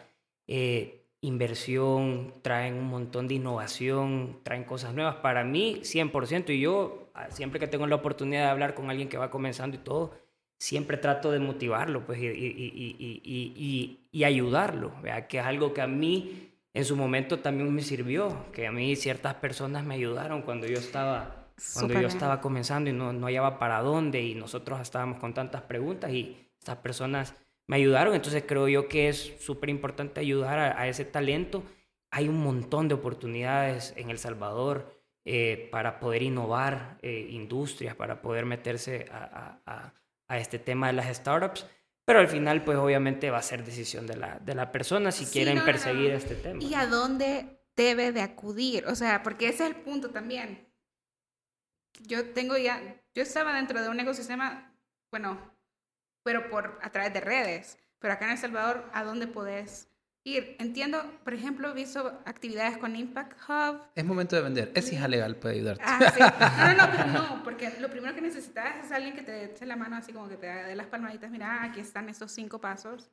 Eh, inversión, traen un montón de innovación, traen cosas nuevas. Para mí, 100%. Y yo, ah, siempre que tengo la oportunidad de hablar con alguien que va comenzando y todo, siempre trato de motivarlo pues, y, y, y, y ayudarlo, ¿verdad? que es algo que a mí en su momento también me sirvió, que a mí ciertas personas me ayudaron cuando yo estaba, cuando yo estaba comenzando y no, no hallaba para dónde y nosotros estábamos con tantas preguntas y estas personas me ayudaron, entonces creo yo que es súper importante ayudar a, a, ese talento. Hay un montón de oportunidades en El Salvador eh, para poder innovar eh, industrias, para poder meterse a, a, a este tema de las startups. Pero al final, pues obviamente va a ser decisión de la, de la persona si sí, quieren no, perseguir no. este tema. ¿Y a dónde debe de acudir? O sea, porque ese es el punto también. Yo tengo ya, yo estaba dentro de un ecosistema, bueno, pero por a través de redes. Pero acá en El Salvador, ¿a dónde podés ir? Entiendo, por ejemplo, he visto actividades con Impact Hub. Es momento de vender. Es hija legal, puede ayudarte. Ah, sí. No, no, no, pero no, porque lo primero que necesitas es alguien que te eche la mano así como que te dé las palmaditas. Mira, aquí están estos cinco pasos.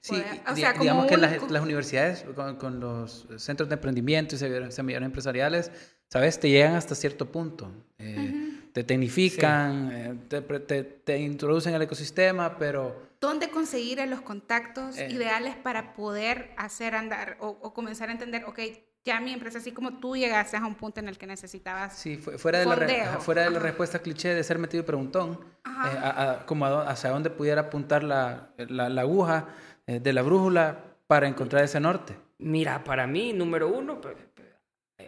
Sí, o sea, digamos que las, las, universidades con, con, los centros de emprendimiento y semilleros empresariales, ¿sabes? Te llegan hasta cierto punto. Eh, uh -huh. Te tecnifican, sí. eh, te, te, te, introducen al ecosistema, pero... ¿Dónde conseguir los contactos eh, ideales para poder hacer andar o, o, comenzar a entender, ok, ya mi empresa, así como tú llegaste a un punto en el que necesitabas Sí, fuera de, la, fuera de la respuesta cliché de ser metido preguntón, eh, a, a, como a, hacia dónde pudiera apuntar la, la, la aguja eh, de la brújula para encontrar ese norte. Mira, para mí, número uno, pues,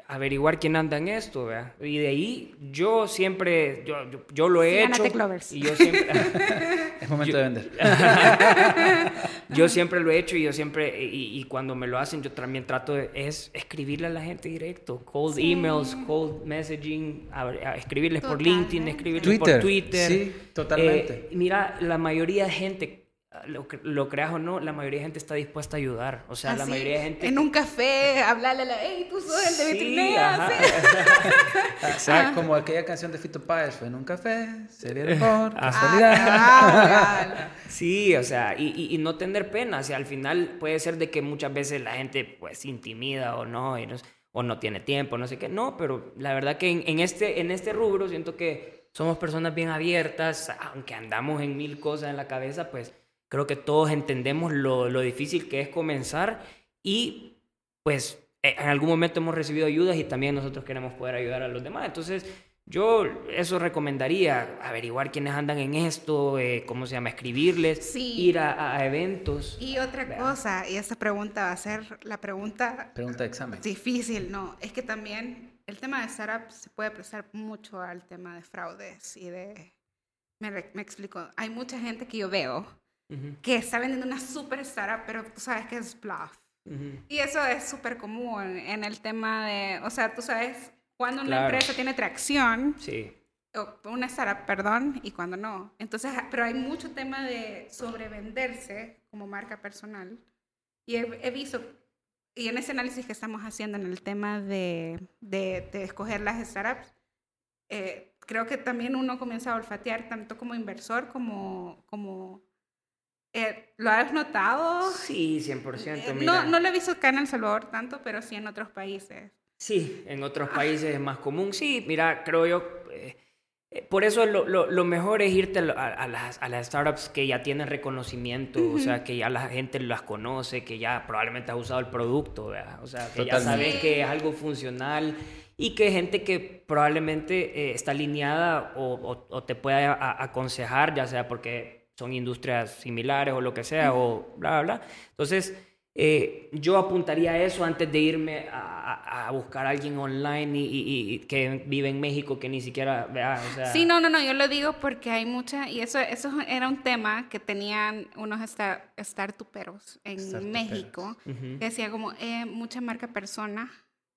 averiguar quién anda en esto, ¿verdad? Y de ahí yo siempre, yo, yo, yo lo he sí, hecho. Y yo siempre... es momento yo, de vender. yo siempre lo he hecho y yo siempre, y, y, cuando me lo hacen, yo también trato de es escribirle a la gente directo. Cold sí. emails, cold messaging, a, a escribirles por LinkedIn, escribirles Twitter. por Twitter. Sí, totalmente. Eh, mira, la mayoría de gente lo, lo, creas o no, la mayoría de gente está dispuesta a ayudar. O sea, Así, la mayoría de gente. En un café, hablarle a la. ¡Hey, tú sos el de vitrinea! Sí, o sea, como aquella canción de Fito Páez: fue en un café, sería el mejor, casualidad. Ah, sí, o sea, y, y, y, no tener pena. O sea, al final puede ser de que muchas veces la gente, pues, intimida o no, y no o no tiene tiempo, no sé qué. No, pero la verdad que en, en, este, en este rubro siento que somos personas bien abiertas, aunque andamos en mil cosas en la cabeza, pues Creo que todos entendemos lo, lo difícil que es comenzar y pues eh, en algún momento hemos recibido ayudas y también nosotros queremos poder ayudar a los demás. Entonces, yo eso recomendaría, averiguar quiénes andan en esto, eh, cómo se llama, escribirles, sí. ir a, a, eventos. Y otra ¿verdad? cosa, y esta pregunta va a ser la pregunta... Pregunta de examen. Difícil, no, es que también el tema de startup se puede prestar mucho al tema de fraudes y de... Me, me explico, hay mucha gente que yo veo Uh -huh. que está vendiendo una super startup, pero tú sabes que es bluff. Uh -huh. Y eso es súper común en el tema de, o sea, tú sabes cuando una claro. empresa tiene tracción, sí. o una startup, perdón, y cuando no. Entonces, pero hay mucho tema de sobrevenderse como marca personal. Y he, he visto, y en ese análisis que estamos haciendo en el tema de, de, de escoger las startups, eh, creo que también uno comienza a olfatear tanto como inversor como, como eh, ¿Lo has notado? Sí, 100%. Eh, no, no lo he visto acá en El Salvador tanto, pero sí en otros países. Sí, en otros países ah. es más común. Sí, mira, creo yo, eh, por eso lo, lo, lo, mejor es irte a, a, las, a, las, startups que ya tienen reconocimiento, uh -huh. o sea, que ya la gente las conoce, que ya probablemente ha usado el producto, ¿verdad? o sea, que Totalmente. ya sabes que es algo funcional y que gente que probablemente eh, está alineada o, o- o te pueda a- aconsejar, ya sea porque son industrias similares o lo que sea, o bla, bla, bla. Entonces, eh, yo apuntaría a eso antes de irme a, buscar a alguien online y, y- y que vive en México que ni siquiera vea, o sea... Sí, no, no, no, yo lo digo porque hay mucha, y eso, eso era un tema que tenían unos star, startuperos en Startuperos. México, Ujú. que decía como, eh, mucha marca persona,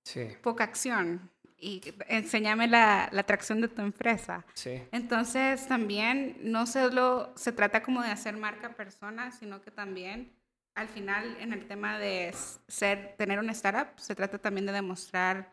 Sí, poca acción, y enséñame la, la atracción de tu empresa. sí. Entonces también no solo se trata como de hacer marca persona, sino que también al final en el tema de ser, tener una startup, se trata también de demostrar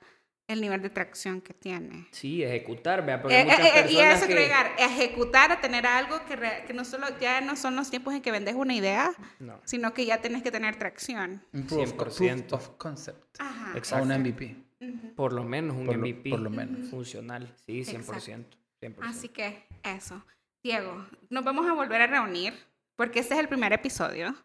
el nivel de tracción que tiene. Sí, ejecutar, vea, porque hay Eh, muchas eh, eh, y a personas eso que... quiero llegar, ejecutar, a tener algo que, re- que no solo, ya no son los tiempos en que vendes una idea, No, sino que ya tienes que tener tracción. Un proof, of- 100%. proof of concept. Ajá. O Exacto. un MVP. Ujú. por lo menos un Por lo- MVP. por lo menos. Funcional, sí, 100%. 100%. Así que eso. Diego, nos vamos a volver a reunir porque este es el primer episodio,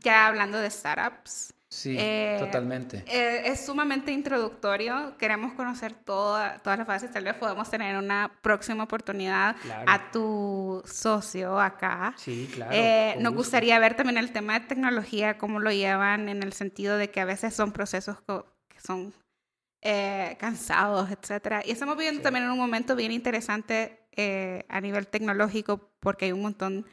ya hablando de startups. Sí, Eh, totalmente. Eh, es sumamente introductorio, queremos conocer toda, todas las fases, tal vez podemos tener una próxima oportunidad Claro. a tu socio acá. Sí, claro. Eh, nos gusto. gustaría ver también el tema de tecnología, cómo lo llevan en el sentido de que a veces son procesos que son eh, cansados, etcétera. Y estamos viviendo Sí. también en un momento bien interesante eh, a nivel tecnológico porque hay un montón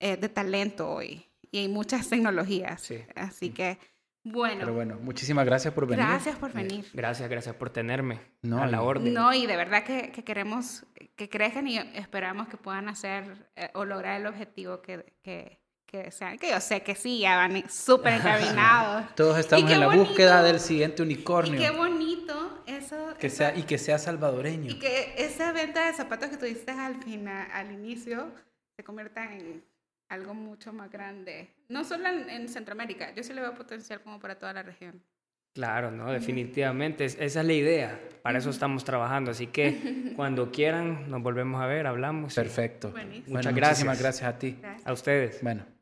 eh, de talento hoy y hay muchas tecnologías. Sí. Así que, bueno, Pero bueno, muchísimas gracias por venir. gracias por venir. Gracias, gracias por tenerme No, a la orden. No, y de verdad que, que queremos que crezcan y esperamos que puedan hacer eh, o lograr el objetivo que, que, que sean. Que yo sé que sí, ya van súper encaminados. Todos estamos en la bonito. búsqueda del siguiente y unicornio. qué bonito eso. que esa- sea, y que sea salvadoreño. y que esa venta de zapatos que tuviste al final, al inicio, se convierta en algo mucho más grande. No solo en, en Centroamérica, yo sí le veo potencial como para toda la región. Claro, no, definitivamente. es- esa es la idea. Para eso estamos trabajando. Así que cuando quieran, nos volvemos a ver, hablamos. y- Perfecto. Buenísimo. Bueno, Muchas gracias. muchísimas gracias a ti. Gracias. A ustedes. Bueno.